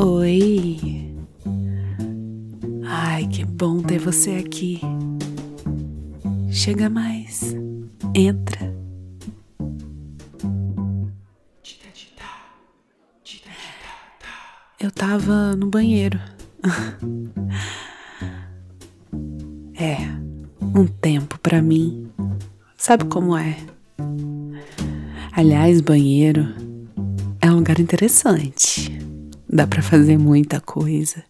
Oi. Ai, que bom ter você aqui. Chega mais. Entra. Eu tava no banheiro. é, um tempo para mim. Sabe como é? Aliás, banheiro é um lugar interessante. Dá para fazer muita coisa.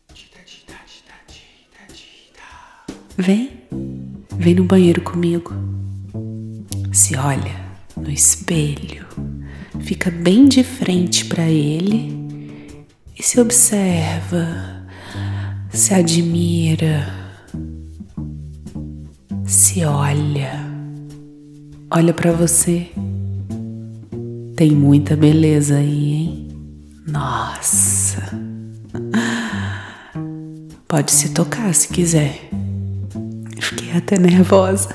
Vem, vem no banheiro comigo. Se olha no espelho, fica bem de frente para ele e se observa, se admira, se olha, olha para você. Tem muita beleza aí, hein? Nossa. Pode se tocar se quiser. Fiquei até nervosa.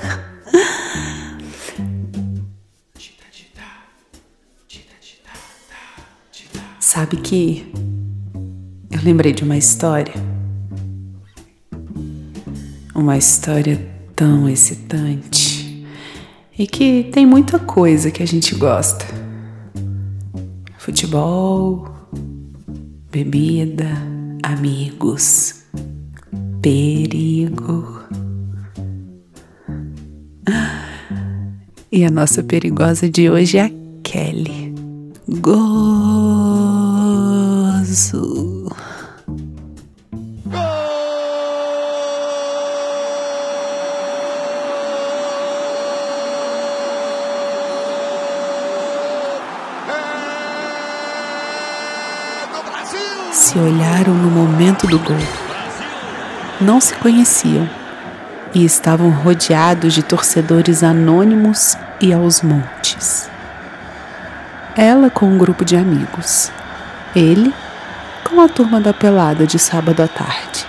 Sabe que eu lembrei de uma história. Uma história tão excitante e que tem muita coisa que a gente gosta. Futebol, bebida, amigos, perigo. E a nossa perigosa de hoje é a Kelly. Gozo. se olharam no momento do gol. Não se conheciam e estavam rodeados de torcedores anônimos e aos montes. Ela com um grupo de amigos, ele com a turma da pelada de sábado à tarde.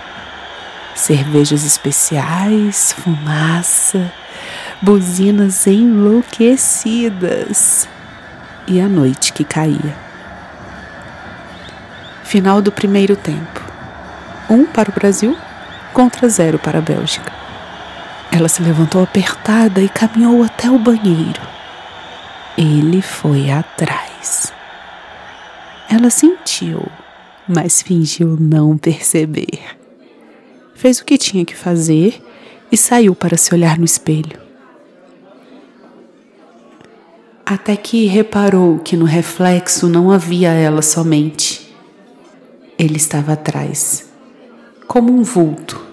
Cervejas especiais, fumaça, buzinas enlouquecidas e a noite que caía. Final do primeiro tempo. Um para o Brasil contra zero para a Bélgica. Ela se levantou apertada e caminhou até o banheiro. Ele foi atrás. Ela sentiu, mas fingiu não perceber. Fez o que tinha que fazer e saiu para se olhar no espelho. Até que reparou que no reflexo não havia ela somente ele estava atrás, como um vulto,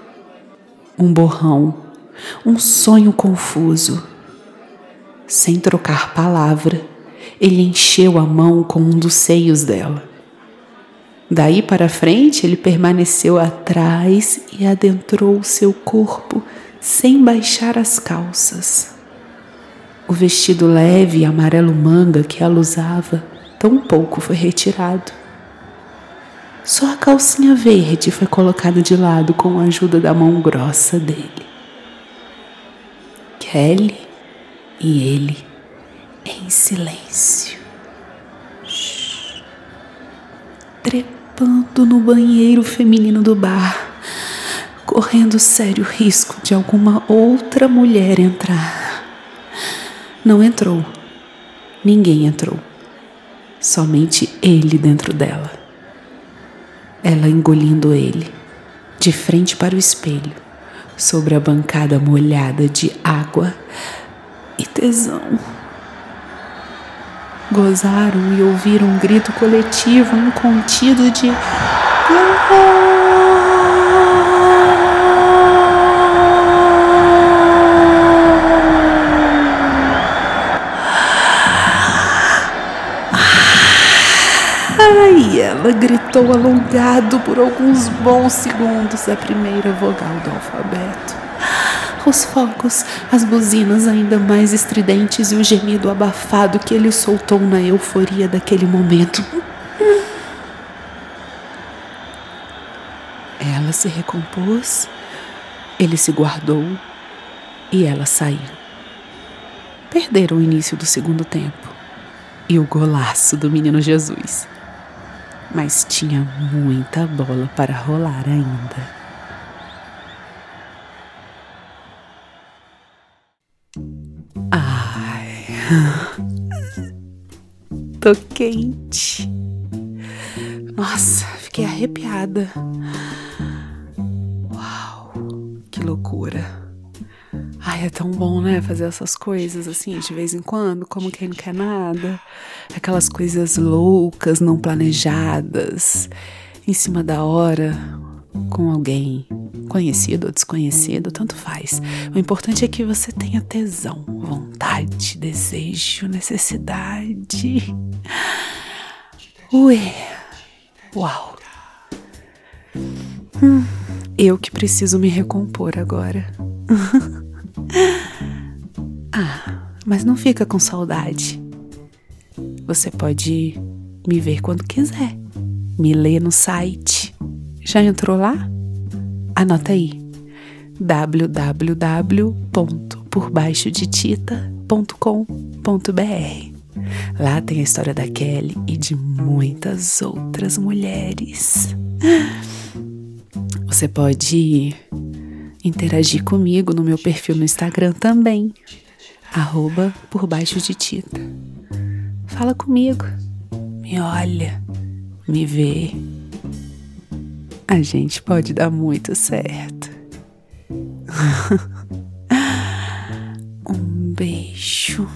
um borrão, um sonho confuso. Sem trocar palavra, ele encheu a mão com um dos seios dela. Daí para frente, ele permaneceu atrás e adentrou seu corpo sem baixar as calças. O vestido leve e amarelo manga que ela usava tão pouco foi retirado. Só a calcinha verde foi colocada de lado com a ajuda da mão grossa dele. Kelly e ele em silêncio, trepando no banheiro feminino do bar, correndo sério risco de alguma outra mulher entrar. Não entrou, ninguém entrou, somente ele dentro dela ela engolindo ele, de frente para o espelho, sobre a bancada molhada de água e tesão. Gozaram e ouviram um grito coletivo incontido de. Ela gritou alongado por alguns bons segundos a primeira vogal do alfabeto. Os fogos, as buzinas ainda mais estridentes e o gemido abafado que ele soltou na euforia daquele momento. Ela se recompôs, ele se guardou e ela saiu. Perderam o início do segundo tempo e o golaço do menino Jesus. Mas tinha muita bola para rolar ainda. Ai, tô quente. Nossa, fiquei arrepiada. Uau, que loucura. Ai, é tão bom, né? Fazer essas coisas assim, de vez em quando, como quem não quer nada. Aquelas coisas loucas, não planejadas, em cima da hora, com alguém conhecido ou desconhecido, tanto faz. O importante é que você tenha tesão, vontade, desejo, necessidade. Ui, uau. Hum, eu que preciso me recompor agora. mas não fica com saudade. Você pode me ver quando quiser. Me lê no site. Já entrou lá? Anota aí. www.porbaixodetita.com.br Lá tem a história da Kelly e de muitas outras mulheres. Você pode interagir comigo no meu perfil no Instagram também, arroba por baixo de Tita. Fala comigo, me olha, me vê. A gente pode dar muito certo. um beijo.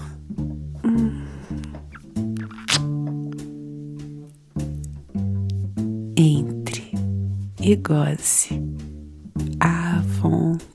Hum. Entre e goze à vontade.